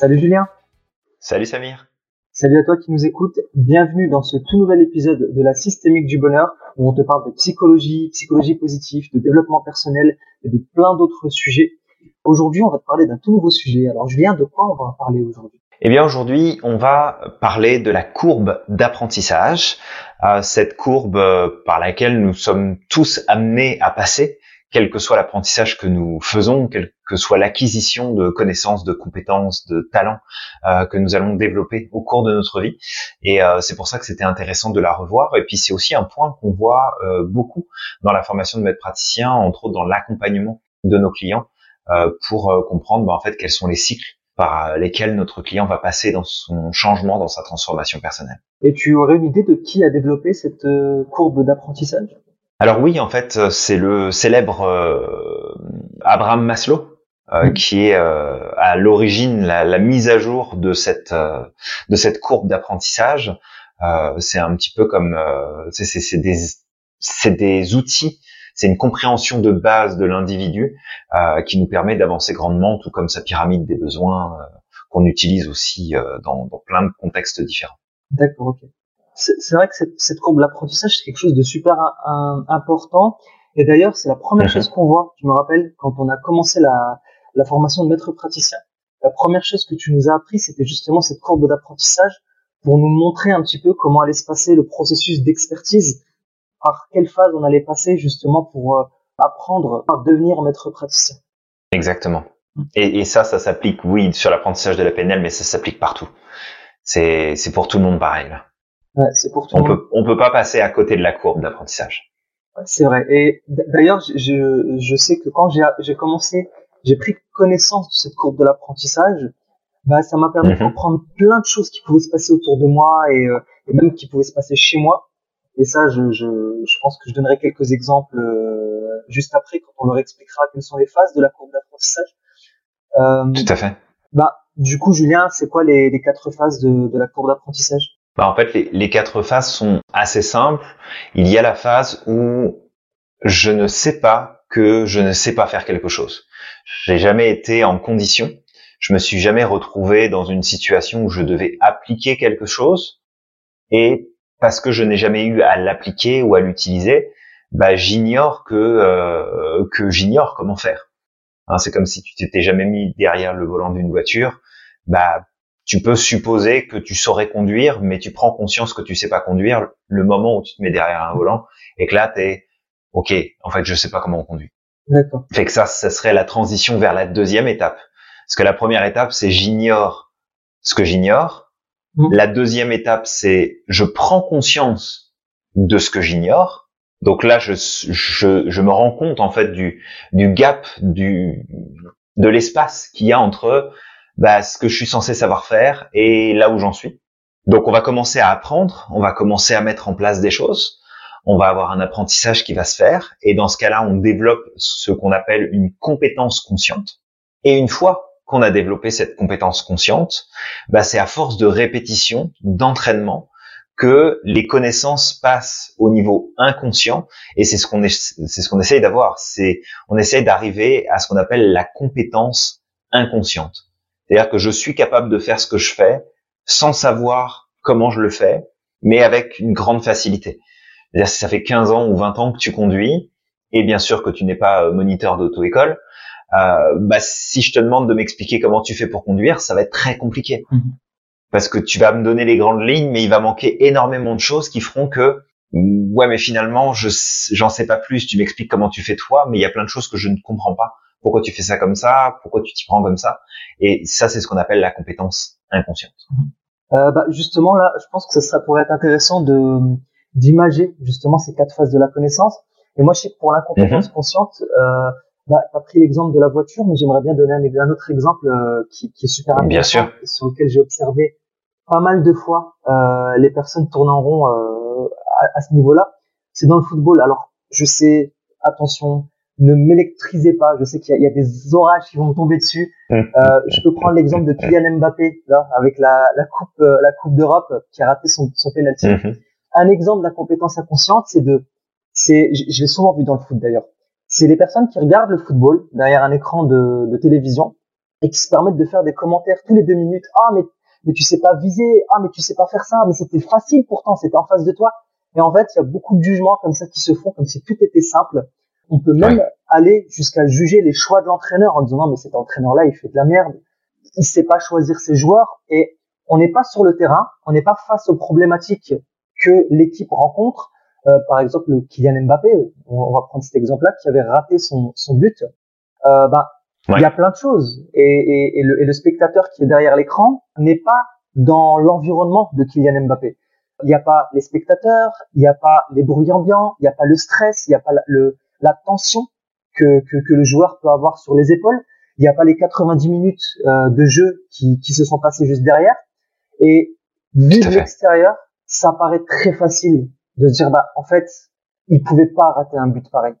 Salut Julien. Salut Samir. Salut à toi qui nous écoutes. Bienvenue dans ce tout nouvel épisode de la systémique du bonheur où on te parle de psychologie, psychologie positive, de développement personnel et de plein d'autres sujets. Aujourd'hui, on va te parler d'un tout nouveau sujet. Alors Julien, de quoi on va parler aujourd'hui? Eh bien aujourd'hui, on va parler de la courbe d'apprentissage, euh, cette courbe euh, par laquelle nous sommes tous amenés à passer quel que soit l'apprentissage que nous faisons, quelle que soit l'acquisition de connaissances, de compétences, de talents euh, que nous allons développer au cours de notre vie. Et euh, c'est pour ça que c'était intéressant de la revoir. Et puis c'est aussi un point qu'on voit euh, beaucoup dans la formation de maître praticien, entre autres dans l'accompagnement de nos clients, euh, pour euh, comprendre bah, en fait quels sont les cycles par lesquels notre client va passer dans son changement, dans sa transformation personnelle. Et tu aurais une idée de qui a développé cette euh, courbe d'apprentissage? Alors oui, en fait, euh, c'est le célèbre euh, Abraham Maslow euh, mmh. qui est à l'origine la, la, mise à jour de cette de cette courbe d'apprentissage. c'est un petit peu comme c'est des c'est des outils, c'est une compréhension de base de l'individu qui nous permet d'avancer grandement, tout comme sa pyramide des besoins qu'on utilise aussi dans, dans plein de contextes différents. D'accord, ok c'est vrai que cette, cette courbe l'apprentissage c'est quelque chose de super important. Et d'ailleurs, c'est la première chose qu'on voit. Je me rappelle quand on a commencé la, la formation de maître praticien. La première chose que tu nous as appris, c'était justement cette courbe d'apprentissage pour nous montrer un petit peu comment allait se passer le processus d'expertise, par quelle phase on allait passer justement pour euh, apprendre à devenir maître praticien. Exactement. Mm. Et, et ça, ça s'applique, oui, sur l'apprentissage de la PNL, mais ça s'applique partout. C'est pour tout le monde pareil. Là c'est pour on peut, on peut pas passer à côté de la courbe d'apprentissage. c'est vrai. Et d'ailleurs, je, je sais que quand j'ai commencé, j'ai pris connaissance de cette courbe de l'apprentissage, bah, ça m'a permis de mhm. comprendre plein de choses qui pouvaient se passer autour de moi et, euh, et même qui pouvaient se passer chez moi. Et ça, je, je, je pense que je donnerai quelques exemples euh, juste après quand on leur expliquera quelles sont les phases de la courbe d'apprentissage. Euh, Tout à fait. Bah, du coup, Julien, c'est quoi les, les quatre phases de, de la courbe d'apprentissage? Bah, en fait, les, quatre phases sont assez simples. Il y a la phase où je ne sais pas que je ne sais pas faire quelque chose. J'ai jamais été en condition. Je me suis jamais retrouvé dans une situation où je devais appliquer quelque chose et parce que je n'ai jamais eu à l'appliquer ou à l'utiliser, bah, j'ignore que euh, que j'ignore comment faire. Hein, c'est comme si tu t'étais jamais mis derrière le volant d'une voiture. Bah, tu peux supposer que tu saurais conduire, mais tu prends conscience que tu sais pas conduire le moment où tu te mets derrière un volant et que là t'es ok, en fait je sais pas comment on conduit. D'accord. Fait que ça, ça serait la transition vers la deuxième étape. Parce que la première étape c'est j'ignore ce que j'ignore. Mmh. La deuxième étape c'est je prends conscience de ce que j'ignore. Donc là je, je, je me rends compte en fait du du gap du de l'espace qu'il y a entre bah, ce que je suis censé savoir faire et là où j'en suis. Donc on va commencer à apprendre, on va commencer à mettre en place des choses, on va avoir un apprentissage qui va se faire et dans ce cas-là, on développe ce qu'on appelle une compétence consciente. Et une fois qu'on a développé cette compétence consciente, bah, c'est à force de répétition, d'entraînement, que les connaissances passent au niveau inconscient et c'est ce qu'on c'est ce qu'on essaye d'avoir c'est on essaye d'arriver à ce qu'on appelle la compétence inconsciente c'est-à-dire que je suis capable de faire ce que je fais sans savoir comment je le fais, mais avec une grande facilité. C'est-à-dire si ça fait 15 ans ou 20 ans que tu conduis, et bien sûr que tu n'es pas euh, moniteur d'auto-école, euh, bah, si je te demande de m'expliquer comment tu fais pour conduire, ça va être très compliqué. Mhm. Parce que tu vas me donner les grandes lignes, mais il va manquer énormément de choses qui feront que, ouais, mais finalement, je j'en sais pas plus. Tu m'expliques comment tu fais toi, mais il y a plein de choses que je ne comprends pas pourquoi tu fais ça comme ça, pourquoi tu t'y prends comme ça? Et ça, c'est ce qu'on appelle la compétence inconsciente. Euh, bah, justement, là, je pense que ça, pourrait être intéressant de d'imager justement ces quatre phases de la connaissance. Et moi, je sais que pour l'incompétence mhm. consciente, euh, bah, tu as pris l'exemple de la voiture, mais j'aimerais bien donner un, autre exemple euh, qui, qui, est super intéressant, bien sûr. sur lequel j'ai observé pas mal de fois euh, les personnes tournent en rond euh, à, à ce niveau-là. C'est dans le football. Alors, je sais, attention, ne m'électrisez pas. Je sais qu'il y, y, a des orages qui vont me tomber dessus. Hum. Euh, je peux prendre l'exemple de Kylian Mbappé là, avec la, la coupe, euh, la coupe d'Europe qui a raté son, son penalty. Hum. Un exemple d'incompétence inconsciente, c'est de, c'est, je, l'ai souvent vu dans le foot d'ailleurs. C'est les personnes qui regardent le football derrière un écran de, de télévision et qui se permettent de faire des commentaires tous les deux minutes. Ah, mais, mais tu sais pas viser. Ah, mais tu sais pas faire ça. Mais c'était facile pourtant, c'était en face de toi. Et en fait, il y a beaucoup de jugements comme ça qui se font, comme si tout était simple. On peut même aller jusqu'à juger les choix de l'entraîneur en disant non, mais cet entraîneur-là, il fait de la merde. Il sait pas choisir ses joueurs et on n'est pas sur le terrain, on n'est pas face aux problématiques que l'équipe rencontre. Euh, par exemple, Kylian Mbappé, on va prendre cet exemple-là, qui avait raté son, son but. Euh, bah, il y a plein de choses. Et, et, et, le, et le, spectateur qui est derrière l'écran n'est pas dans l'environnement de Kylian Mbappé. Il n'y a pas les spectateurs, il n'y a pas les bruits ambiants, il n'y a pas le stress, il n'y a pas le, la tension que, que, que, le joueur peut avoir sur les épaules. Il n'y a pas les 90 minutes euh, de jeu qui, qui se sont passées juste derrière. Et vu de l'extérieur, ça paraît très facile de se dire, bah, en fait, il pouvait pas rater un but pareil.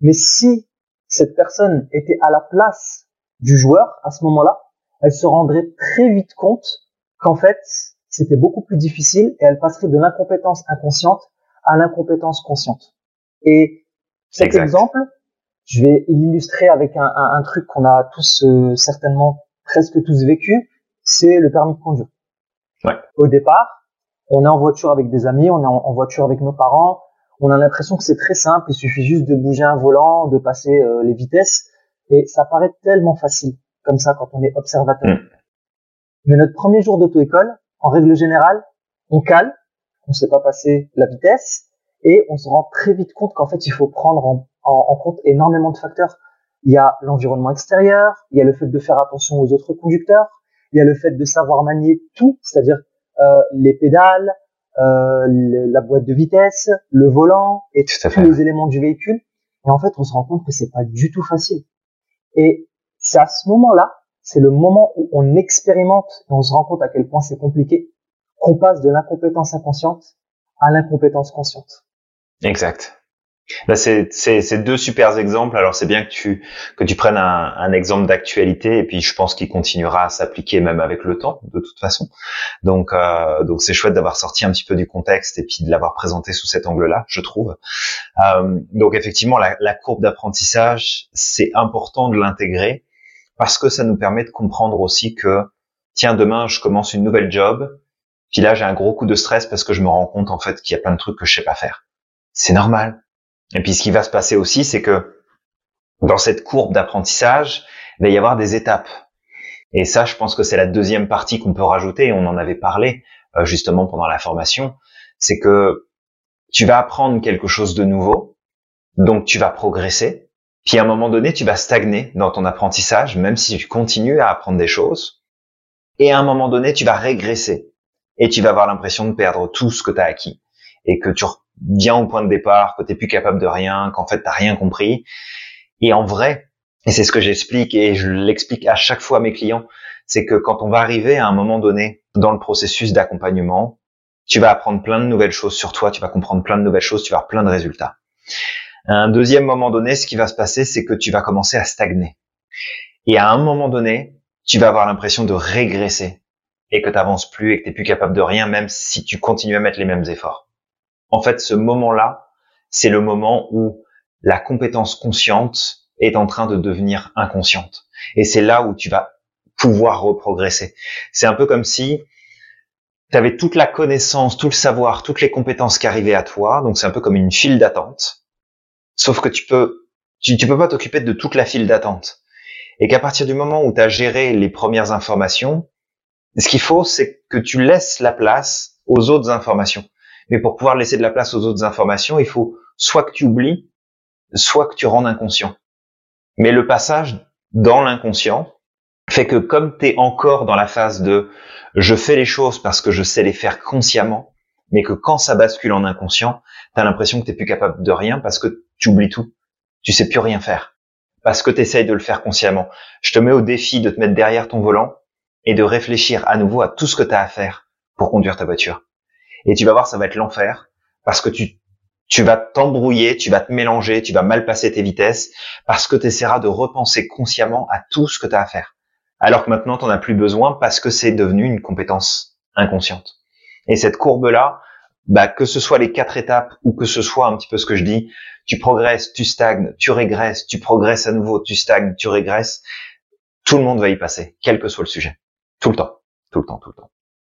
Mais si cette personne était à la place du joueur à ce moment-là, elle se rendrait très vite compte qu'en fait, c'était beaucoup plus difficile et elle passerait de l'incompétence inconsciente à l'incompétence consciente. Et cet exemple, je vais l'illustrer avec un, un, un truc qu'on a tous euh, certainement presque tous vécu, c'est le permis de conduire. Ouais. Au départ, on est en voiture avec des amis, on est en, voiture avec nos parents, on a l'impression que c'est très simple, il suffit juste de bouger un volant, de passer euh, les vitesses, et ça paraît tellement facile comme ça quand on est observateur. Mm. Mais notre premier jour d'auto-école, en règle générale, on cale, on sait pas passer la vitesse, et on se rend très vite compte qu'en fait, il faut prendre en, en compte énormément de facteurs. Il y a l'environnement extérieur, il y a le fait de faire attention aux autres conducteurs, il y a le fait de savoir manier tout, c'est-à-dire euh, les pédales, euh, la boîte de vitesse, le volant et tous les éléments du véhicule. Et en fait, on se rend compte que c'est pas du tout facile. Et c'est à ce moment-là, c'est le moment où on expérimente et on se rend compte à quel point c'est compliqué, qu'on passe de l'incompétence inconsciente à l'incompétence consciente. Exact. Bah c'est deux super exemples. Alors c'est bien que tu que tu prennes un, un exemple d'actualité et puis je pense qu'il continuera à s'appliquer même avec le temps de toute façon. Donc euh, donc c'est chouette d'avoir sorti un petit peu du contexte et puis de l'avoir présenté sous cet angle-là, je trouve. Euh, donc effectivement la, la courbe d'apprentissage c'est important de l'intégrer parce que ça nous permet de comprendre aussi que tiens demain je commence une nouvelle job puis là j'ai un gros coup de stress parce que je me rends compte en fait qu'il y a plein de trucs que je sais pas faire. C'est normal. Et puis ce qui va se passer aussi, c'est que dans cette courbe d'apprentissage, il va y avoir des étapes. Et ça, je pense que c'est la deuxième partie qu'on peut rajouter, on en avait parlé euh, justement pendant la formation, c'est que tu vas apprendre quelque chose de nouveau, donc tu vas progresser, puis à un moment donné, tu vas stagner dans ton apprentissage, même si tu continues à apprendre des choses, et à un moment donné, tu vas régresser, et tu vas avoir l'impression de perdre tout ce que tu as acquis, et que tu bien au point de départ, que t'es plus capable de rien, qu'en fait t'as rien compris. Et en vrai, et c'est ce que j'explique et je l'explique à chaque fois à mes clients, c'est que quand on va arriver à un moment donné dans le processus d'accompagnement, tu vas apprendre plein de nouvelles choses sur toi, tu vas comprendre plein de nouvelles choses, tu vas avoir plein de résultats. un deuxième moment donné, ce qui va se passer, c'est que tu vas commencer à stagner. Et à un moment donné, tu vas avoir l'impression de régresser et que tu n'avances plus et que tu n'es plus capable de rien, même si tu continues à mettre les mêmes efforts en fait, ce moment-là, c'est le moment où la compétence consciente est en train de devenir inconsciente. Et c'est là où tu vas pouvoir reprogresser. C'est un peu comme si tu avais toute la connaissance, tout le savoir, toutes les compétences qui arrivaient à toi. Donc c'est un peu comme une file d'attente. Sauf que tu peux, tu, peux pas t'occuper de toute la file d'attente. Et qu'à partir du moment où tu as géré les premières informations, ce qu'il faut, c'est que tu laisses la place aux autres informations. Mais pour pouvoir laisser de la place aux autres informations, il faut soit que tu oublies, soit que tu rendes inconscient. Mais le passage dans l'inconscient fait que comme tu es encore dans la phase de je fais les choses parce que je sais les faire consciemment, mais que quand ça bascule en inconscient, tu as l'impression que tu plus capable de rien parce que tu oublies tout. Tu sais plus rien faire. Parce que tu essayes de le faire consciemment. Je te mets au défi de te mettre derrière ton volant et de réfléchir à nouveau à tout ce que tu as à faire pour conduire ta voiture. Et tu vas voir, ça va être l'enfer parce que tu, tu vas t'embrouiller, tu vas te mélanger, tu vas mal passer tes vitesses parce que tu essaieras de repenser consciemment à tout ce que tu as à faire. Alors que maintenant, tu n'en as plus besoin parce que c'est devenu une compétence inconsciente. Et cette courbe-là, bah, que ce soit les quatre étapes ou que ce soit un petit peu ce que je dis, tu progresses, tu stagnes, tu régresses, tu progresses à nouveau, tu stagnes, tu régresses. tout le monde va y passer, quel que soit le sujet. Tout le temps. Tout le temps, tout le temps.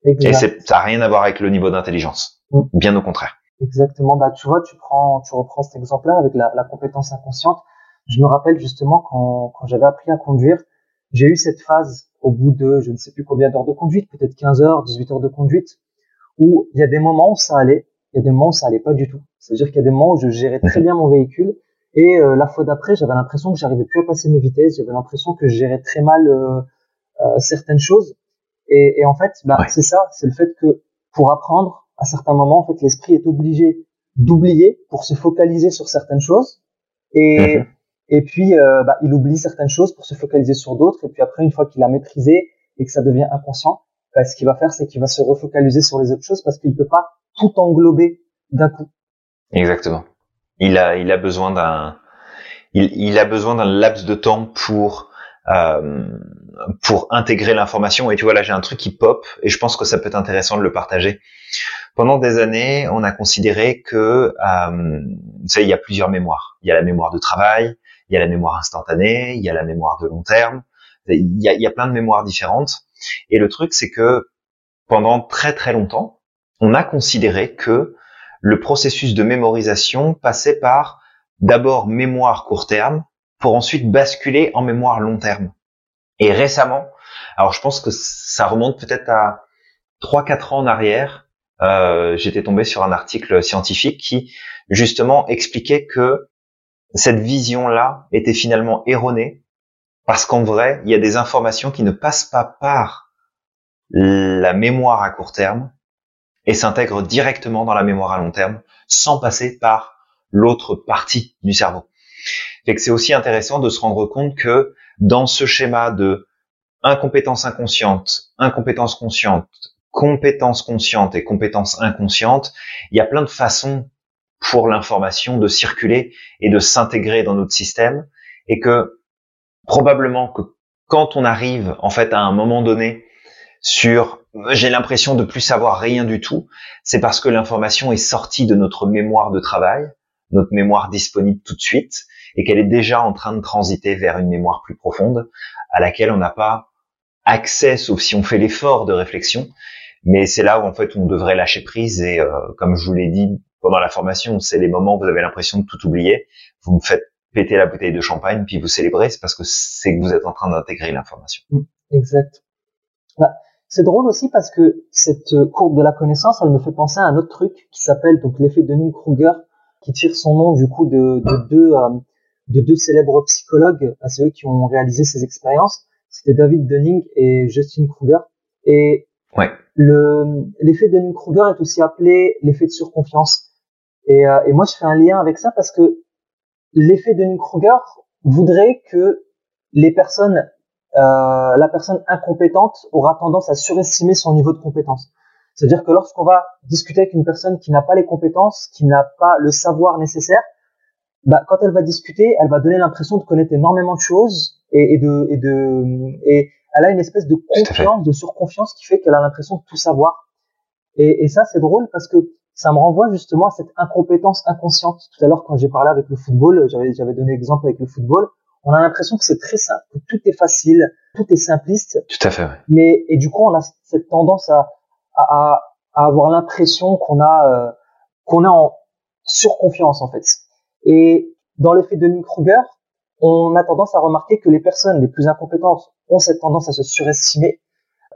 Et ça n'a rien à voir avec le niveau d'intelligence. Mm. Bien au contraire. Exactement. Bah, tu vois, tu prends, tu reprends cet exemple-là avec la, la, compétence inconsciente. Je me rappelle justement quand, quand j'avais appris à conduire, j'ai eu cette phase au bout de, je ne sais plus combien d'heures de conduite, peut-être 15 heures, 18 heures de conduite, où il y a des moments où ça allait, il y a des moments où ça allait pas du tout. C'est-à-dire qu'il y a des moments où je gérais très bien mon véhicule et euh, la fois d'après, j'avais l'impression que j'arrivais plus à passer mes vitesses, j'avais l'impression que je gérais très mal euh, euh, certaines choses. Et, et en fait, bah, c'est ça, c'est le fait que pour apprendre, à certains moments, en fait, l'esprit est obligé d'oublier pour se focaliser sur certaines choses. Et, mhm. et puis, euh, bah, il oublie certaines choses pour se focaliser sur d'autres. Et puis après, une fois qu'il a maîtrisé et que ça devient inconscient, bah, ce qu'il va faire, c'est qu'il va se refocaliser sur les autres choses parce qu'il peut pas tout englober d'un coup. Exactement. Il a, il a besoin d'un, il, il, a besoin d'un laps de temps pour euh, pour intégrer l'information. Et tu vois, là, j'ai un truc qui pop et je pense que ça peut être intéressant de le partager. Pendant des années, on a considéré que, euh, tu sais, il y a plusieurs mémoires. Il y a la mémoire de travail, il y a la mémoire instantanée, il y a la mémoire de long terme. Il y a, il y a plein de mémoires différentes. Et le truc, c'est que pendant très très longtemps, on a considéré que le processus de mémorisation passait par d'abord mémoire court terme pour ensuite basculer en mémoire long terme. Et récemment, alors je pense que ça remonte peut-être à 3-4 ans en arrière, euh, j'étais tombé sur un article scientifique qui justement expliquait que cette vision-là était finalement erronée parce qu'en vrai, il y a des informations qui ne passent pas par la mémoire à court terme, et s'intègre directement dans la mémoire à long terme sans passer par l'autre partie du cerveau. Fait que c'est aussi intéressant de se rendre compte que dans ce schéma de incompétence inconsciente, incompétence consciente, compétence consciente et compétence inconsciente, il y a plein de façons pour l'information de circuler et de s'intégrer dans notre système et que probablement que quand on arrive en fait à un moment donné sur j'ai l'impression de plus savoir rien du tout, c'est parce que l'information est sortie de notre mémoire de travail, notre mémoire disponible tout de suite, et qu'elle est déjà en train de transiter vers une mémoire plus profonde, à laquelle on n'a pas accès, sauf si on fait l'effort de réflexion. Mais c'est là où en fait on devrait lâcher prise et euh, comme je vous l'ai dit pendant la formation, c'est les moments où vous avez l'impression de tout oublier. Vous me faites péter la bouteille de champagne puis vous célébrez, c'est parce que c'est que vous êtes en train d'intégrer l'information. Exact. Bah, c'est drôle aussi parce que cette courbe de la connaissance, elle me fait penser à un autre truc qui s'appelle donc l'effet Dunning-Kruger, qui tire son nom du coup de, de deux euh, de deux célèbres psychologues, c'est eux qui ont réalisé ces expériences. C'était David Dunning et Justin Kruger. Et ouais. le l'effet Dunning-Kruger est aussi appelé l'effet de surconfiance. Et, euh, et moi, je fais un lien avec ça parce que l'effet Dunning-Kruger voudrait que les personnes euh, la personne incompétente aura tendance à surestimer son niveau de compétence. C'est-à-dire que lorsqu'on va discuter avec une personne qui n'a pas les compétences, qui n'a pas le savoir nécessaire, bah, quand elle va discuter, elle va donner l'impression de connaître énormément de choses et, et, de, et, de, et elle a une espèce de confiance, de surconfiance qui fait qu'elle a l'impression de tout savoir. Et, et ça, c'est drôle parce que ça me renvoie justement à cette incompétence inconsciente. Tout à l'heure, quand j'ai parlé avec le football, j'avais donné l'exemple avec le football on a l'impression que c'est très simple, que tout est facile, tout est simpliste. Tout à fait. Ouais. Mais et du coup, on a cette tendance à à, à avoir l'impression qu'on a euh, qu'on est en surconfiance en fait. Et dans l'effet de Kruger, on a tendance à remarquer que les personnes les plus incompétentes ont cette tendance à se surestimer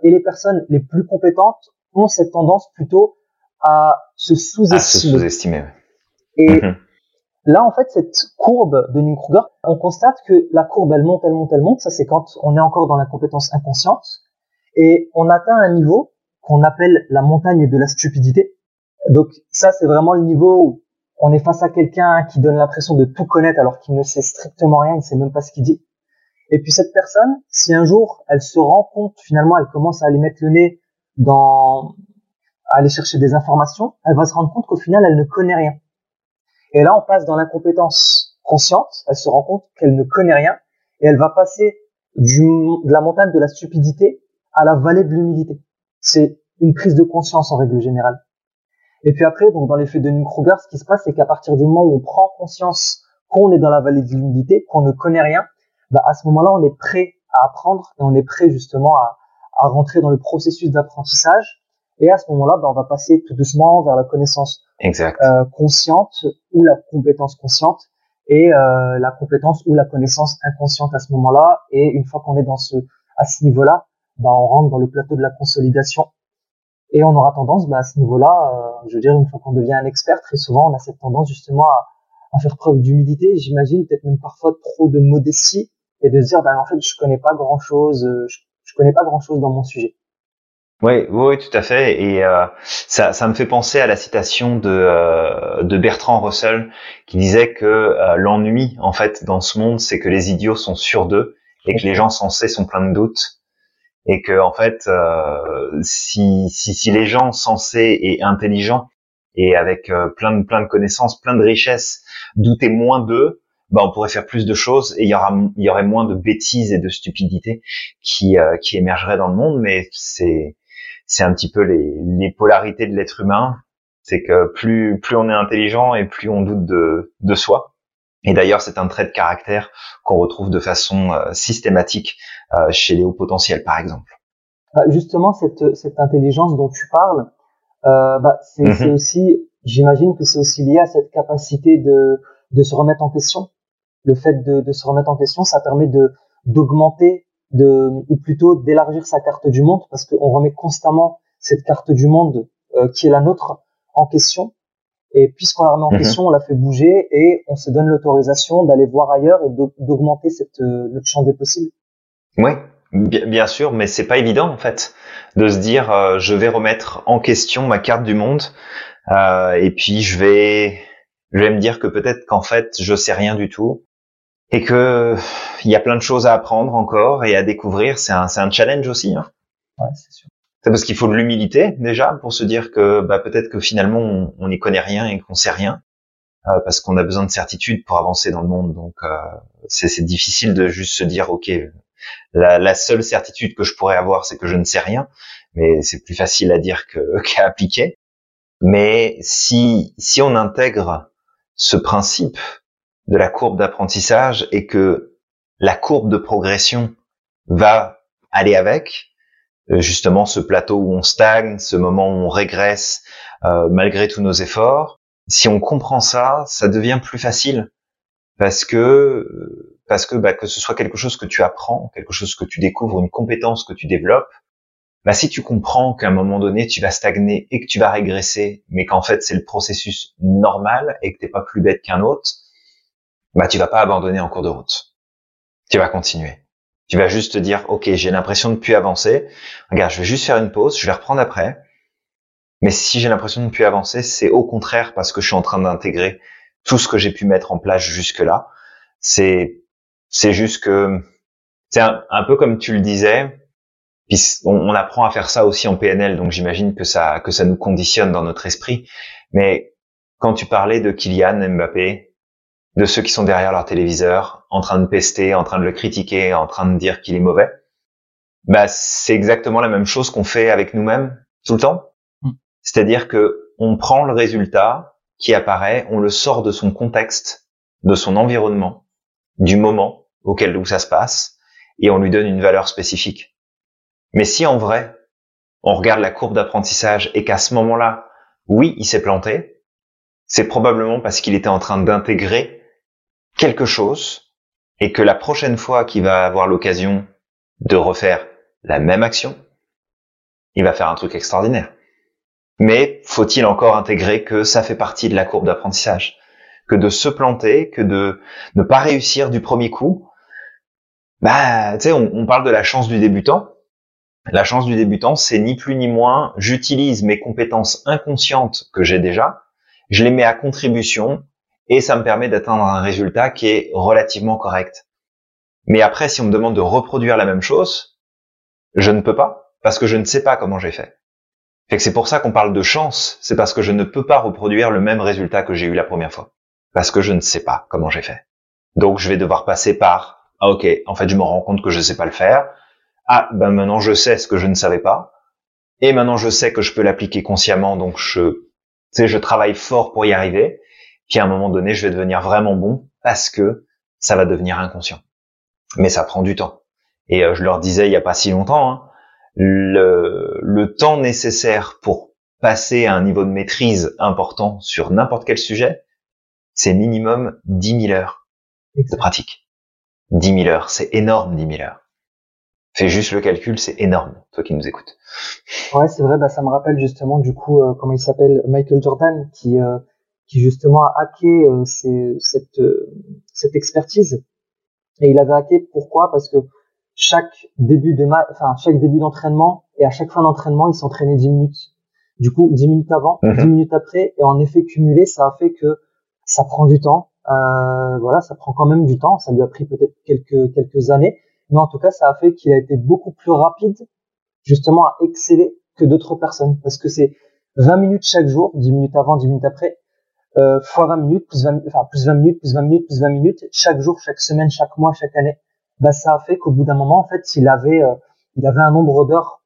et les personnes les plus compétentes ont cette tendance plutôt à se sous-estimer. Sous-estimer. Et mhm. Là, en fait, cette courbe de Dunning-Kruger, on constate que la courbe, elle monte, elle monte, elle monte. Ça, c'est quand on est encore dans la compétence inconsciente. Et on atteint un niveau qu'on appelle la montagne de la stupidité. Donc, ça, c'est vraiment le niveau où on est face à quelqu'un qui donne l'impression de tout connaître alors qu'il ne sait strictement rien, il ne sait même pas ce qu'il dit. Et puis cette personne, si un jour elle se rend compte, finalement, elle commence à aller mettre le nez dans, à aller chercher des informations, elle va se rendre compte qu'au final, elle ne connaît rien. Et là, on passe dans l'incompétence consciente. Elle se rend compte qu'elle ne connaît rien et elle va passer du, de la montagne de la stupidité à la vallée de l'humilité. C'est une prise de conscience en règle générale. Et puis après, donc dans l'effet de Dunning-Kruger, ce qui se passe, c'est qu'à partir du moment où on prend conscience qu'on est dans la vallée de l'humilité, qu'on ne connaît rien, bah à ce moment-là, on est prêt à apprendre et on est prêt justement à, à rentrer dans le processus d'apprentissage. Et à ce moment-là, ben, on va passer tout doucement vers la connaissance exact. Euh, consciente ou la compétence consciente et euh, la compétence ou la connaissance inconsciente à ce moment-là. Et une fois qu'on est dans ce à ce niveau-là, ben, on rentre dans le plateau de la consolidation. Et on aura tendance, ben, à ce niveau-là, euh, je veux dire, une fois qu'on devient un expert, très souvent, on a cette tendance justement à, à faire preuve d'humilité, j'imagine, peut-être même parfois trop de modestie, et de se dire, ben, en fait, je connais pas grand-chose, euh, je, je connais pas grand-chose dans mon sujet. Oui, oui, tout à fait. Et euh, ça, ça me fait penser à la citation de, euh, de Bertrand Russell qui disait que euh, l'ennui, en fait, dans ce monde, c'est que les idiots sont sûrs d'eux et que les gens sensés sont pleins de doutes. Et que, en fait, si, si, si les gens sensés et intelligents et avec plein de plein de connaissances, plein de richesses, doutaient moins d'eux, bah, on pourrait faire plus de choses et il y aura il y aurait moins de bêtises et de stupidité qui qui émergeraient dans le monde mais c'est c'est un petit peu les, les polarités de l'être humain. C'est que plus plus on est intelligent et plus on doute de, de soi. Et d'ailleurs, c'est un trait de caractère qu'on retrouve de façon euh, systématique euh, chez les hauts potentiels, par exemple. Bah, justement, cette, cette intelligence dont tu parles, euh, bah, c'est mm aussi, j'imagine que c'est aussi lié à cette capacité de, de se remettre en question. Le fait de, de se remettre en question, ça permet de d'augmenter de, ou plutôt d'élargir sa carte du monde, parce qu'on remet constamment cette carte du monde euh, qui est la nôtre en question. Et puisqu'on la remet en mhm. question, on la fait bouger et on se donne l'autorisation d'aller voir ailleurs et d'augmenter cette euh, notre champ des possibles. Oui, bien sûr, mais c'est pas évident en fait de se dire euh, je vais remettre en question ma carte du monde euh, et puis je vais je vais me dire que peut-être qu'en fait je sais rien du tout et que il y a plein de choses à apprendre encore et à découvrir. C'est un, c'est un challenge aussi. Hein. Ouais, c'est sûr. C'est parce qu'il faut de l'humilité déjà pour se dire que bah, peut-être que finalement on n'y connaît rien et qu'on sait rien. Euh, parce qu'on a besoin de certitude pour avancer dans le monde. Donc euh, c'est, difficile de juste se dire ok, la, la seule certitude que je pourrais avoir c'est que je ne sais rien, mais c'est plus facile à dire qu'à appliquer. Mais si si on intègre ce principe de la courbe d'apprentissage et que la courbe de progression va aller avec, justement ce plateau où on stagne, ce moment où on régresse euh, malgré tous nos efforts. Si on comprend ça, ça devient plus facile parce que euh, parce que bah, que ce soit quelque chose que tu apprends, quelque chose que tu découvres, une compétence que tu développes, bah, si tu comprends qu'à un moment donné tu vas stagner et que tu vas régresser, mais qu'en fait c'est le processus normal et que t'es pas plus bête qu'un autre, bah tu vas pas abandonner en cours de route. Tu vas continuer. Tu vas juste te dire, ok, j'ai l'impression de plus avancer. Regarde, je vais juste faire une pause, je vais reprendre après. Mais si j'ai l'impression de plus avancer, c'est au contraire parce que je suis en train d'intégrer tout ce que j'ai pu mettre en place jusque-là. C'est, c'est juste que, c'est un, peu comme tu le disais. Puis on, on, apprend à faire ça aussi en PNL, donc j'imagine que ça, que ça nous conditionne dans notre esprit. Mais quand tu parlais de Kylian Mbappé, de ceux qui sont derrière leur téléviseur, en train de pester, en train de le critiquer, en train de dire qu'il est mauvais. Bah, c'est exactement la même chose qu'on fait avec nous-mêmes tout le temps. Mm. C'est-à-dire que on prend le résultat qui apparaît, on le sort de son contexte, de son environnement, du moment auquel où ça se passe, et on lui donne une valeur spécifique. Mais si en vrai, on regarde la courbe d'apprentissage et qu'à ce moment-là, oui, il s'est planté, c'est probablement parce qu'il était en train d'intégrer quelque chose et que la prochaine fois qu'il va avoir l'occasion de refaire la même action, il va faire un truc extraordinaire. Mais faut-il encore intégrer que ça fait partie de la courbe d'apprentissage, que de se planter, que de ne pas réussir du premier coup? Bah, tu sais, on, on parle de la chance du débutant. La chance du débutant, c'est ni plus ni moins, j'utilise mes compétences inconscientes que j'ai déjà, je les mets à contribution et ça me permet d'atteindre un résultat qui est relativement correct. Mais après, si on me demande de reproduire la même chose, je ne peux pas parce que je ne sais pas comment j'ai fait. Fait c'est pour ça qu'on parle de chance, c'est parce que je ne peux pas reproduire le même résultat que j'ai eu la première fois. Parce que je ne sais pas comment j'ai fait. Donc je vais devoir passer par, ah ok, en fait je me rends compte que je ne sais pas le faire. Ah, ben maintenant je sais ce que je ne savais pas. Et maintenant je sais que je peux l'appliquer consciemment, donc je, je travaille fort pour y arriver. Puis à un moment donné, je vais devenir vraiment bon parce que ça va devenir inconscient. Mais ça prend du temps. Et je leur disais il y a pas si longtemps, hein, le, le temps nécessaire pour passer à un niveau de maîtrise important sur n'importe quel sujet, c'est minimum 10 000 heures de pratique. 10 000 heures, c'est énorme 10 000 heures. Fais juste le calcul, c'est énorme, toi qui nous écoutes. Ouais, c'est vrai, bah, ça me rappelle justement du coup, euh, comment il s'appelle, Michael Jordan, qui, euh, qui justement a hacké euh, cette, euh, cette expertise. Et il avait hacké pourquoi? Parce que chaque début de enfin chaque début d'entraînement et à chaque fin d'entraînement, il s'entraînait 10 minutes. Du coup, 10 minutes avant, 10 mhm. minutes après, et en effet cumulé, ça a fait que ça prend du temps. Euh, voilà, ça prend quand même du temps. Ça lui a pris peut-être quelques quelques années, mais en tout cas, ça a fait qu'il a été beaucoup plus rapide, justement, à exceller que d'autres personnes, parce que c'est 20 minutes chaque jour, 10 minutes avant, 10 minutes après, euh, fois 20 minutes, plus 20, enfin, plus 20 minutes, plus 20 minutes, plus 20 minutes, chaque jour, chaque semaine, chaque mois, chaque année, bah, ça a fait qu'au bout d'un moment, en fait, il avait, euh, il avait un nombre d'heures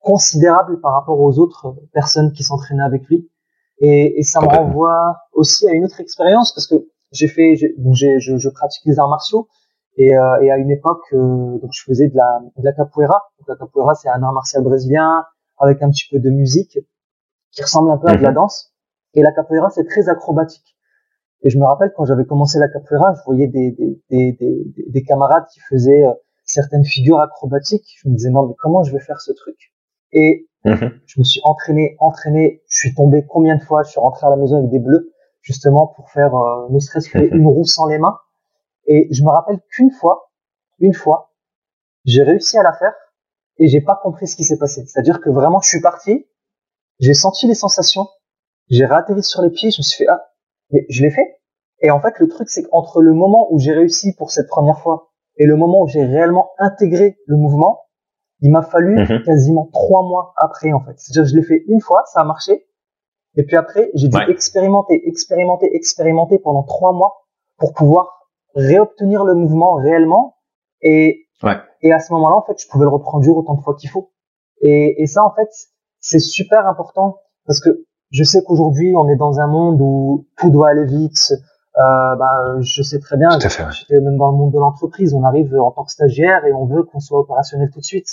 considérable par rapport aux autres personnes qui s'entraînaient avec lui. Et, et ça me renvoie aussi à une autre expérience parce que j'ai fait, donc j'ai, je, je, pratique les arts martiaux et, euh, et à une époque, euh, donc je faisais de la, de la capoeira. Donc la capoeira, c'est un art martial brésilien avec un petit peu de musique qui ressemble un peu à de la mhm. danse. Et la capoeira, c'est très acrobatique. Et je me rappelle quand j'avais commencé la capoeira, je voyais des, des, des, des, des camarades qui faisaient euh, certaines figures acrobatiques. Je me disais non mais comment je vais faire ce truc? Et mhm. je me suis entraîné, entraîné. Je suis tombé combien de fois? Je suis rentré à la maison avec des bleus justement pour faire euh, ne serait-ce qu'une roue sans les mains. Et je me rappelle qu'une fois, une fois, j'ai réussi à la faire et j'ai pas compris ce qui s'est passé. C'est-à-dire que vraiment, je suis parti, j'ai senti les sensations, j'ai réatterri sur les pieds, je me suis fait ah, mais je l'ai fait. Et en fait, le truc, c'est qu'entre le moment où j'ai réussi pour cette première fois et le moment où j'ai réellement intégré le mouvement, il m'a fallu mhm. quasiment trois mois après, en fait. C'est-à-dire, je l'ai fait une fois, ça a marché. Et puis après, j'ai dû expérimenter, expérimenter, expérimenter pendant trois mois pour pouvoir réobtenir le mouvement réellement. Et, ouais. et à ce moment-là, en fait, je pouvais le reproduire autant de fois qu'il faut. Et, et ça, en fait, c'est super important parce que je sais qu'aujourd'hui, on est dans un monde où tout doit aller vite. Euh, bah, je sais très bien, j'étais même dans le monde de l'entreprise, on arrive en tant que stagiaire et on veut qu'on soit opérationnel tout de suite.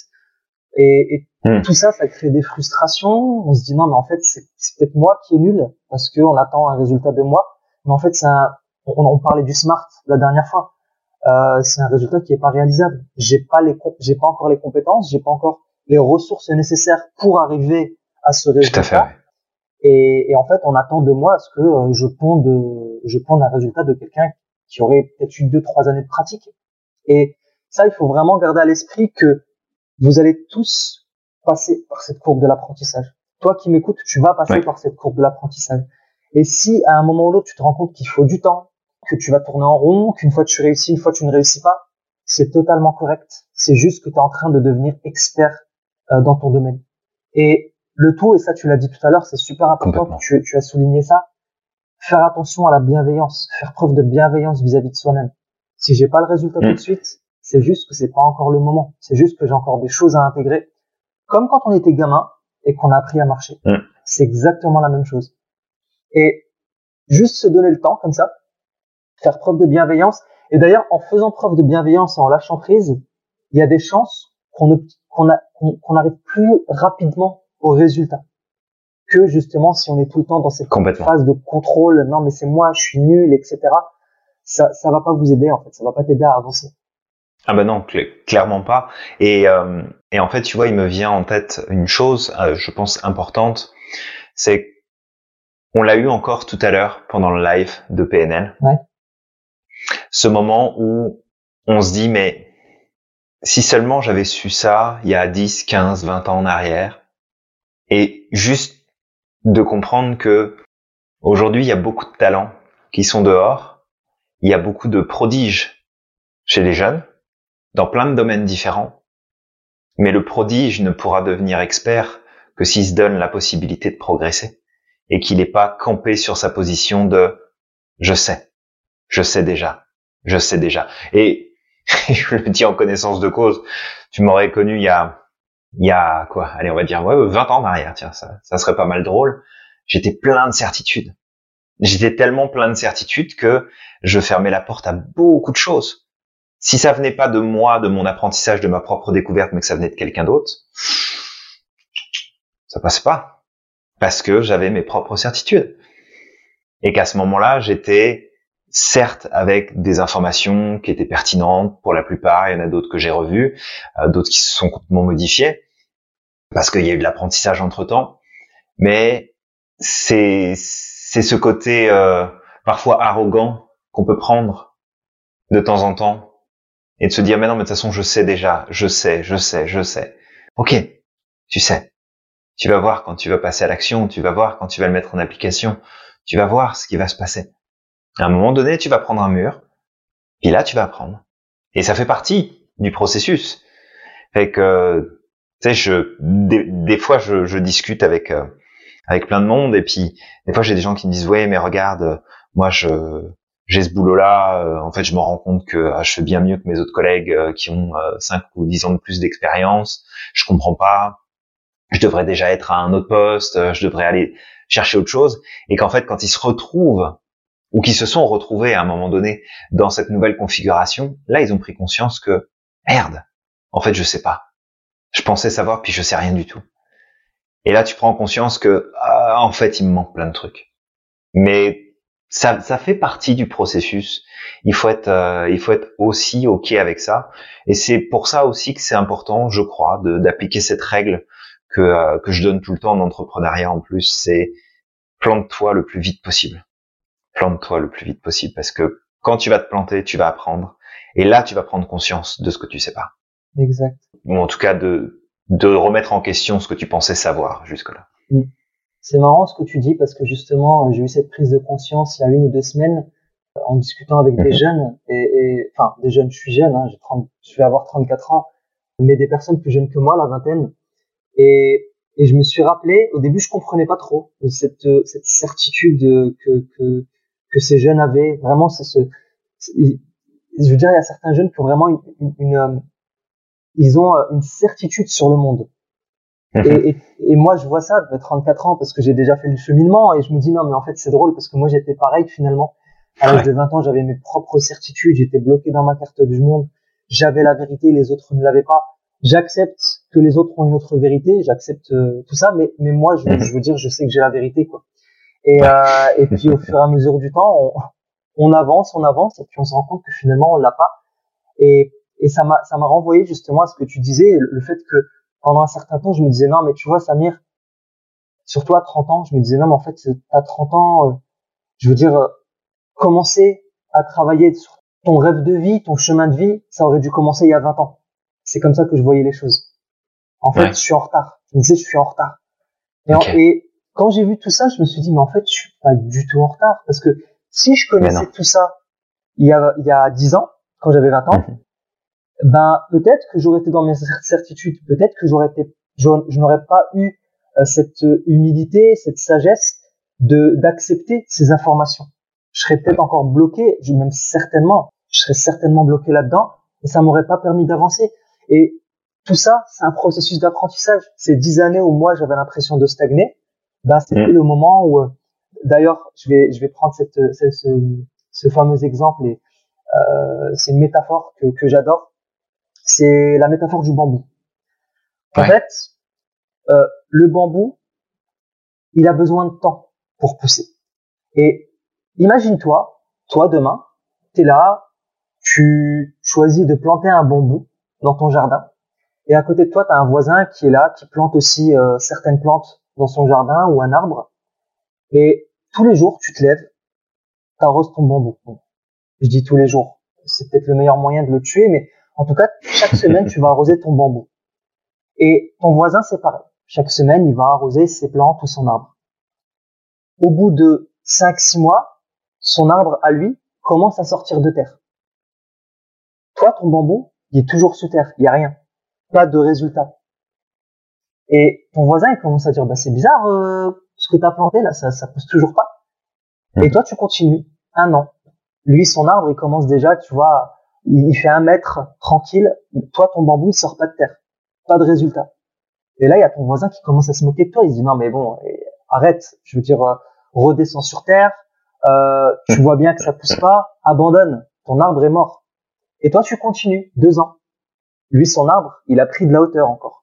Et, et hmm. tout ça, ça crée des frustrations. On se dit non, mais en fait, c'est peut-être moi qui est nul parce qu'on attend un résultat de moi. Mais en fait, c'est un, on, on, parlait du smart la dernière fois. Euh, c'est un résultat qui est pas réalisable. J'ai pas les, j'ai pas encore les compétences, j'ai pas encore les ressources nécessaires pour arriver à ce résultat. Tout à fait. Et, et, en fait, on attend de moi à ce que euh, je ponde, je ponde un résultat de quelqu'un qui aurait peut-être eu deux, trois années de pratique. Et ça, il faut vraiment garder à l'esprit que vous allez tous passer par cette courbe de l'apprentissage. Toi qui m'écoutes, tu vas passer par cette courbe de l'apprentissage. Et si à un moment ou l'autre, tu te rends compte qu'il faut du temps, que tu vas tourner en rond, qu'une fois tu réussis, une fois tu ne réussis pas, c'est totalement correct. C'est juste que tu es en train de devenir expert euh, dans ton domaine. Et le tout, et ça tu l'as dit tout à l'heure, c'est super important, tu, tu, as souligné ça, faire attention à la bienveillance, faire preuve de bienveillance vis-à-vis de soi-même. Si j'ai pas le résultat tout de mm. suite, c'est juste que c'est pas encore le moment. C'est juste que j'ai encore des choses à intégrer. Comme quand on était gamin et qu'on a appris à marcher. Mm. C'est exactement la même chose. Et juste se donner le temps comme ça, faire preuve de bienveillance. Et d'ailleurs, en faisant preuve de bienveillance et en lâchant prise, il y a des chances qu'on qu'on arrive plus rapidement au résultat que justement si on est tout le temps dans cette phase de contrôle, non mais c'est moi, je suis nul, etc. Ça, ça va pas vous aider en fait, ça va pas t'aider à avancer. Ah ben non, clairement pas. Et, euh, et en fait, tu vois, il me vient en tête une chose, euh, je pense importante, c'est on l'a eu encore tout à l'heure pendant le live de PNL. Ouais. Ce moment où on se dit mais si seulement j'avais su ça il y a 10, 15, 20 ans en arrière, juste de comprendre que aujourd'hui, il y a beaucoup de talents qui sont dehors. Il y a beaucoup de prodiges chez les jeunes, dans plein de domaines différents. Mais le prodige ne pourra devenir expert que s'il se donne la possibilité de progresser et qu'il n'est pas campé sur sa position de je sais, je sais déjà, je sais déjà. Et je le dis en connaissance de cause, tu m'aurais connu il y a il y a quoi Allez, on va dire ouais, 20 ans en arrière, tiens, ça, ça serait pas mal drôle. J'étais plein de certitudes. J'étais tellement plein de certitudes que je fermais la porte à beaucoup de choses. Si ça venait pas de moi, de mon apprentissage, de ma propre découverte, mais que ça venait de quelqu'un d'autre, ça passe pas. Parce que j'avais mes propres certitudes. Et qu'à ce moment-là, j'étais certes avec des informations qui étaient pertinentes pour la plupart, il y en a d'autres que j'ai revues, euh, d'autres qui se sont complètement modifiées, parce qu'il y a eu de l'apprentissage entre-temps, mais c'est ce côté euh, parfois arrogant qu'on peut prendre de temps en temps et de se dire mais non mais de toute façon je sais déjà, je sais, je sais, je sais. Ok, tu sais. Tu vas voir quand tu vas passer à l'action, tu vas voir quand tu vas le mettre en application, tu vas voir ce qui va se passer. À un moment donné, tu vas prendre un mur, puis là tu vas apprendre. Et ça fait partie du processus. Fait que tu sais, je des, fois je, je, discute avec euh, avec plein de monde et puis des fois j'ai des gens qui me disent ouais mais regarde moi je j'ai ce boulot-là, euh, en fait, je me rends compte que ah, je fais bien mieux que mes autres collègues euh, qui ont euh, 5 ou 10 ans de plus d'expérience. Je comprends pas. Je devrais déjà être à un autre poste. Je devrais aller chercher autre chose. Et qu'en fait, quand ils se retrouvent ou qu'ils se sont retrouvés à un moment donné dans cette nouvelle configuration, là, ils ont pris conscience que merde, en fait, je sais pas. Je pensais savoir, puis je sais rien du tout. Et là, tu prends conscience que ah, en fait, il me manque plein de trucs. Mais ça, ça fait partie du processus. Il faut être, euh, il faut être aussi ok avec ça. Et c'est pour ça aussi que c'est important, je crois, d'appliquer cette règle que euh, que je donne tout le temps en entrepreneuriat. En plus, c'est plante-toi le plus vite possible. Plante-toi le plus vite possible parce que quand tu vas te planter, tu vas apprendre. Et là, tu vas prendre conscience de ce que tu sais pas. Exact. Ou en tout cas de de remettre en question ce que tu pensais savoir jusque-là. Mm. C'est marrant ce que tu dis parce que justement, euh, j'ai eu cette prise de conscience il y a une ou deux semaines euh, en discutant avec des mhm. jeunes et, enfin des jeunes, je suis jeune, hein, 30, je vais avoir 34 ans, mais des personnes plus jeunes que moi, la vingtaine. Et, et je me suis rappelé, au début, je comprenais pas trop cette, cette certitude que, que, que ces jeunes avaient. Vraiment, c'est ce, je veux dire, il y a certains jeunes qui ont vraiment une, une euh, ils ont une certitude sur le monde. Mhm. Et, et, moi, je vois ça de mes 34 ans parce que j'ai déjà fait le cheminement et je me dis non, mais en fait, c'est drôle parce que moi, j'étais pareil finalement. À l'âge de 20 ans, j'avais mes propres certitudes, j'étais bloqué dans ma carte du monde, j'avais la vérité, les autres ne l'avaient pas. J'accepte que les autres ont une autre vérité, j'accepte euh, tout ça, mais, mais moi, je, mhm. je, veux dire, je sais que j'ai la vérité, quoi. Et, euh, et puis, au fur et à mesure du temps, on, on avance, on avance, et puis on se rend compte que finalement, on l'a pas. Et, et ça m'a, ça m'a renvoyé justement à ce que tu disais, le fait que pendant un certain temps, je me disais, non, mais tu vois, Samir, surtout à 30 ans, je me disais, non, mais en fait, à 30 ans, euh, je veux dire, euh, commencer à travailler sur ton rêve de vie, ton chemin de vie, ça aurait dû commencer il y a 20 ans. C'est comme ça que je voyais les choses. En fait, je suis en retard. Je me disais, je suis en retard. Et, quand j'ai vu tout ça, je me suis dit, mais en fait, je suis pas du tout en retard. Parce que si je connaissais tout ça il y a, il y a 10 ans, quand j'avais 20 ans, mhm ben peut-être que j'aurais été dans mes certitudes, peut-être que j'aurais été, je, n'aurais pas eu euh, cette humilité, cette sagesse de d'accepter ces informations. Je serais peut-être encore bloqué, même certainement, je serais certainement bloqué là-dedans, et ça m'aurait pas permis d'avancer. Et tout ça, c'est un processus d'apprentissage. Ces dix années où moi j'avais l'impression de stagner, ben c'était mmh. le moment où, euh, d'ailleurs, je vais je vais prendre cette, ce, ce fameux exemple et euh, c'est une métaphore que, que j'adore c'est la métaphore du bambou. En fait, euh, le bambou, il a besoin de temps pour pousser. Et imagine-toi, toi demain, tu es là, tu choisis de planter un bambou dans ton jardin, et à côté de toi, tu as un voisin qui est là, qui plante aussi euh, certaines plantes dans son jardin ou un arbre, et tous les jours, tu te lèves, tu arroses ton bambou. Je dis tous les jours, c'est peut-être le meilleur moyen de le tuer, mais en tout cas, chaque semaine, tu vas arroser ton bambou. Et ton voisin, c'est pareil. Chaque semaine, il va arroser ses plantes ou son arbre. Au bout de 5-6 mois, son arbre, à lui, commence à sortir de terre. Toi, ton bambou, il est toujours sous terre. Il n'y a rien. Pas de résultat. Et ton voisin, il commence à dire, bah, c'est bizarre, euh, ce que tu as planté, là, ça, ça pousse toujours pas. Et mmh. toi, tu continues. Un an. Lui, son arbre, il commence déjà, tu vois, il fait un mètre tranquille, toi ton bambou il sort pas de terre, pas de résultat. Et là il y a ton voisin qui commence à se moquer de toi, il se dit non mais bon arrête, je veux dire euh, redescends sur terre, euh, tu vois bien que ça pousse pas, abandonne, ton arbre est mort. Et toi, tu continues deux ans. Lui, son arbre, il a pris de la hauteur encore.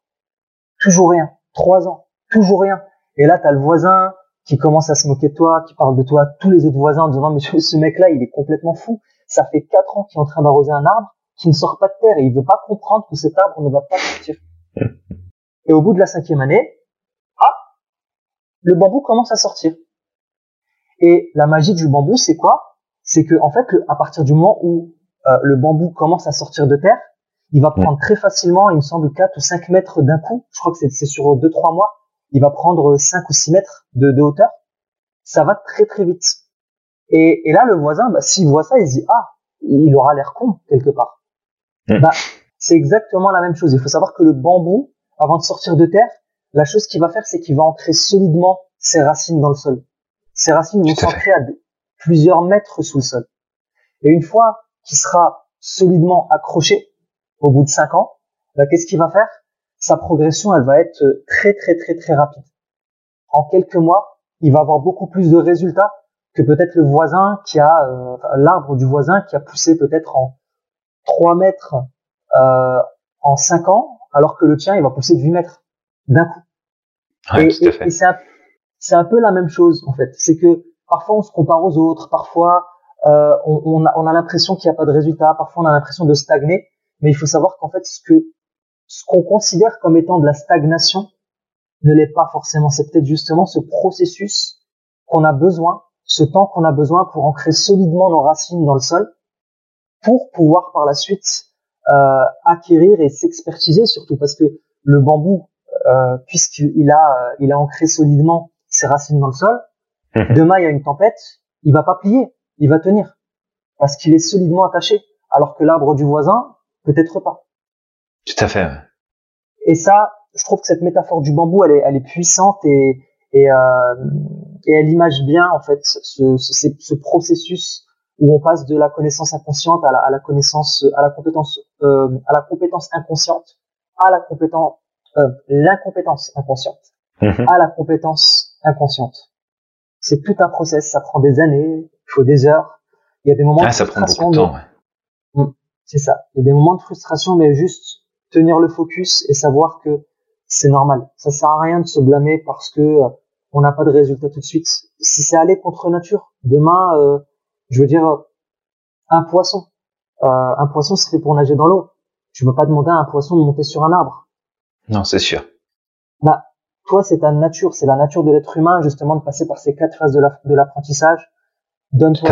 Toujours rien. Trois ans. Toujours rien. Et là, t'as le voisin qui commence à se moquer de toi, qui parle de toi, tous les autres voisins en disant, mais ce mec-là, il est complètement fou. Ça fait quatre ans qu'il est en train d'arroser un arbre qui ne sort pas de terre et il veut pas comprendre que cet arbre ne va pas sortir. Et au bout de la cinquième année, ah, le bambou commence à sortir. Et la magie du bambou, c'est quoi? C'est que en fait, à partir du moment où euh, le bambou commence à sortir de terre, il va prendre très facilement, il me semble, 4 ou 5 mètres d'un coup. Je crois que c'est sur 2-3 mois. Il va prendre 5 ou 6 mètres de, de hauteur. Ça va très très vite. Et, et là, le voisin, bah, s'il voit ça, il se dit, ah, il aura l'air con quelque part. Bah, c'est exactement la même chose. Il faut savoir que le bambou, avant de sortir de terre, la chose qu'il va faire, c'est qu'il va ancrer solidement ses racines dans le sol. Ses racines vont s'ancrer à plusieurs mètres sous le sol. Et une fois qu'il sera solidement accroché, au bout de cinq ans, bah, qu'est-ce qu'il va faire? Sa progression, elle va être très très très très rapide. En quelques mois, il va avoir beaucoup plus de résultats que peut-être le voisin qui a euh, l'arbre du voisin qui a poussé peut-être en 3 mètres euh, en 5 ans, alors que le tien il va pousser de 8 mètres d'un coup. et, c'est un, un, peu la même chose en fait. C'est que parfois on se compare aux autres, parfois euh, on, on, a, on a l'impression qu'il n'y a pas de résultat, parfois on a l'impression de stagner, mais il faut savoir qu'en fait ce que ce qu'on considère comme étant de la stagnation ne l'est pas forcément. C'est peut-être justement ce processus qu'on a besoin ce temps qu'on a besoin pour ancrer solidement nos racines dans le sol, pour pouvoir par la suite euh, acquérir et s'expertiser surtout parce que le bambou, euh, puisqu'il a, il a ancré solidement ses racines dans le sol, mhm. demain il y a une tempête, il va pas plier, il va tenir parce qu'il est solidement attaché, alors que l'arbre du voisin peut-être pas. Tout à fait. Et ça, je trouve que cette métaphore du bambou, elle est, elle est puissante et, et, euh, et elle image bien en fait ce, ce, ce, processus où on passe de la connaissance inconsciente à la, à la connaissance, à la compétence, euh, à la compétence inconsciente, à la compétence, euh, l'incompétence inconsciente, mhm. à la compétence inconsciente. C'est tout un process, ça prend des années, il faut des heures. Il y a des moments ah, de ça frustration. Prend beaucoup de temps, ouais. C'est ça. Il y a des moments de frustration, mais juste tenir le focus et savoir que c'est normal. Ça sert à rien de se blâmer parce que euh, on n'a pas de résultat tout de suite. Si c'est aller contre nature, demain, euh, je veux dire, un poisson, euh, un poisson c'est fait pour nager dans l'eau. Tu peux pas demander à un poisson de monter sur un arbre. Non, c'est sûr. Bah, toi, c'est ta nature, c'est la nature de l'être humain justement de passer par ces quatre phases de l'apprentissage. Donne-toi.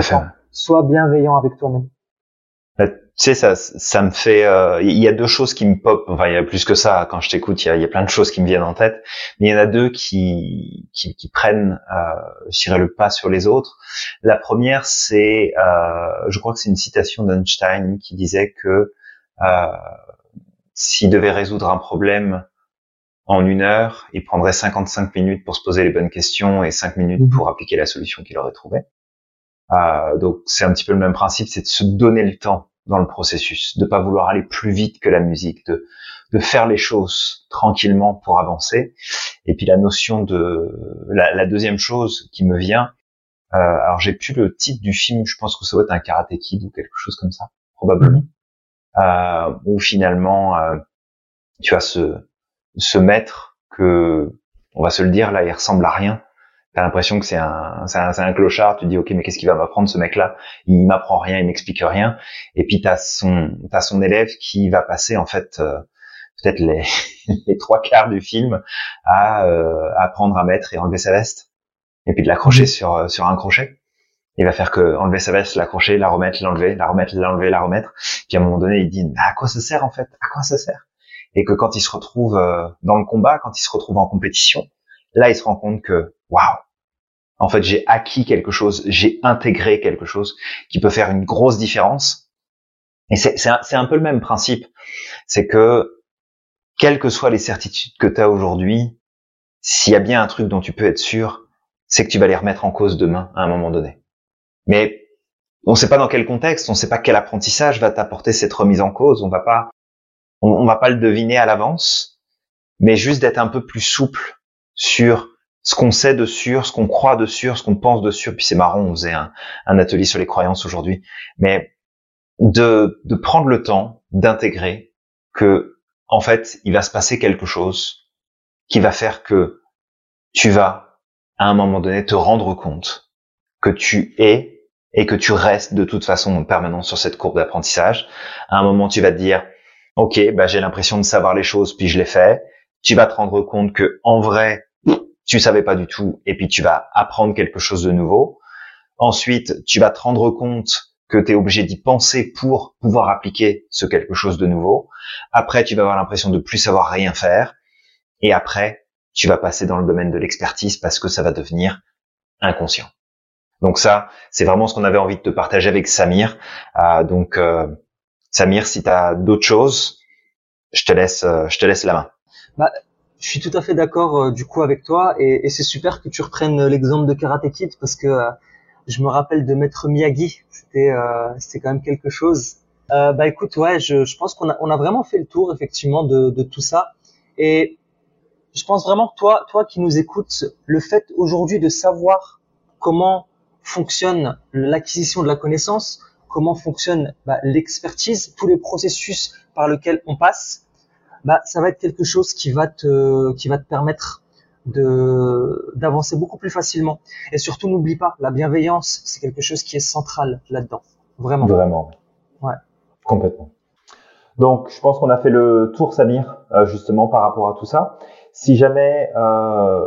Sois bienveillant avec toi-même sais, ça, ça me fait. Euh, il y a deux choses qui me pop. Enfin, il y a plus que ça. Quand je t'écoute, il y a, y a, plein de choses qui me viennent en tête. Mais il y en a deux qui qui, qui prennent, euh, le pas sur les autres. La première, c'est, euh, je crois que c'est une citation d'Einstein qui disait que euh, s'il devait résoudre un problème en une heure, il prendrait 55 minutes pour se poser les bonnes questions et 5 minutes mmh. pour appliquer la solution qu'il aurait trouvée. Euh, donc c'est un petit peu le même principe, c'est de se donner le temps dans le processus, de pas vouloir aller plus vite que la musique, de, de faire les choses tranquillement pour avancer. Et puis la notion de la, la deuxième chose qui me vient, euh, alors j'ai plus le titre du film, je pense que ça doit être un Karate Kid ou quelque chose comme ça, probablement, euh, où finalement euh, tu as ce ce maître que on va se le dire là, il ressemble à rien, t'as l'impression que c'est un, c'est un, un, clochard. Tu dis ok, mais qu'est-ce qu'il va m'apprendre ce mec-là? Il m'apprend rien, il m'explique rien. Et puis t'as son, t'as son élève qui va passer en fait euh, peut-être les, les trois quarts du film à euh, apprendre à mettre et enlever sa veste, et puis de l'accrocher sur euh, sur un crochet. Il va faire que enlever sa veste, l'accrocher, la remettre, l'enlever, la remettre, l'enlever, la remettre. Puis à un moment donné, il dit mais à quoi ça sert en fait? À quoi ça sert? Et que quand il se retrouve dans le combat, quand il se retrouve en compétition, là il se rend compte que waouh en fait, j'ai acquis quelque chose, j'ai intégré quelque chose qui peut faire une grosse différence. Et c'est un, un, peu le même principe. C'est que, quelles que soient les certitudes que tu as aujourd'hui, s'il y a bien un truc dont tu peux être sûr, c'est que tu vas les remettre en cause demain, à un moment donné. Mais on ne sait pas dans quel contexte, on ne sait pas quel apprentissage va t'apporter cette remise en cause. On va pas, on, on va pas le deviner à l'avance, mais juste d'être un peu plus souple sur ce qu'on sait de sûr, ce qu'on croit de sûr, ce qu'on pense de sûr. Puis c'est marrant, on faisait un, atelier sur les croyances aujourd'hui. Mais de, de prendre le temps d'intégrer que, en fait, il va se passer quelque chose qui va faire que tu vas, à un moment donné, te rendre compte que tu es et que tu restes de toute façon en permanence sur cette courbe d'apprentissage. À un moment, tu vas te dire, OK, bah, j'ai l'impression de savoir les choses, puis je les fais. Tu vas te rendre compte que, en vrai, tu savais pas du tout, et puis tu vas apprendre quelque chose de nouveau. Ensuite, tu vas te rendre compte que tu es obligé d'y penser pour pouvoir appliquer ce quelque chose de nouveau. Après, tu vas avoir l'impression de plus savoir rien faire. Et après, tu vas passer dans le domaine de l'expertise parce que ça va devenir inconscient. Donc ça, c'est vraiment ce qu'on avait envie de te partager avec Samir. Euh, donc euh, Samir, si tu as d'autres choses, je te laisse, euh, je te laisse la main. Bah, je suis tout à fait d'accord du coup avec toi et, c'est super que tu reprennes l'exemple de Karate Kid parce que je me rappelle de Maître Miyagi. C'était, c'était quand même quelque chose. bah écoute, ouais, je, je pense qu'on a, on a vraiment fait le tour effectivement de, de tout ça et je pense vraiment que toi, toi qui nous écoutes, le fait aujourd'hui de savoir comment fonctionne l'acquisition de la connaissance, comment fonctionne bah, l'expertise, tous les processus par lesquels on passe, bah, ça va être quelque chose qui va te, qui va te permettre de d'avancer beaucoup plus facilement. Et surtout, n'oublie pas, la bienveillance, c'est quelque chose qui est central là-dedans. Vraiment. Vraiment. Ouais. Complètement. Donc, je pense qu'on a fait le tour, Samir, euh, justement par rapport à tout ça. Si jamais euh,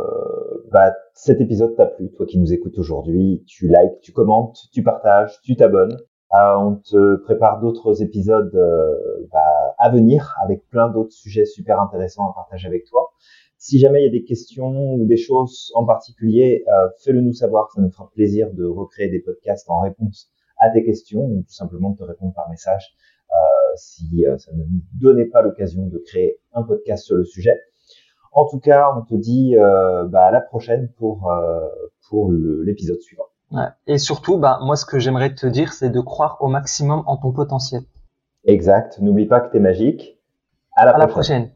bah, cet épisode t'a plu, toi qui nous écoutes aujourd'hui, tu likes, tu commentes, tu partages, tu t'abonnes. Euh, on te prépare d'autres épisodes bah, à venir avec plein d'autres sujets super intéressants à partager avec toi. Si jamais il y a des questions ou des choses en particulier, euh, fais-le nous savoir. Ça nous fera plaisir de recréer des podcasts en réponse à tes questions ou tout simplement de te répondre par message euh, si ça ne nous donnait pas l'occasion de créer un podcast sur le sujet. En tout cas, on te dit euh, bah, à la prochaine pour euh, pour l'épisode suivant. Ouais. Et surtout, bah, moi, ce que j'aimerais te dire, c'est de croire au maximum en ton potentiel. Exact. N'oublie pas que tu es magique. À la à La prochaine.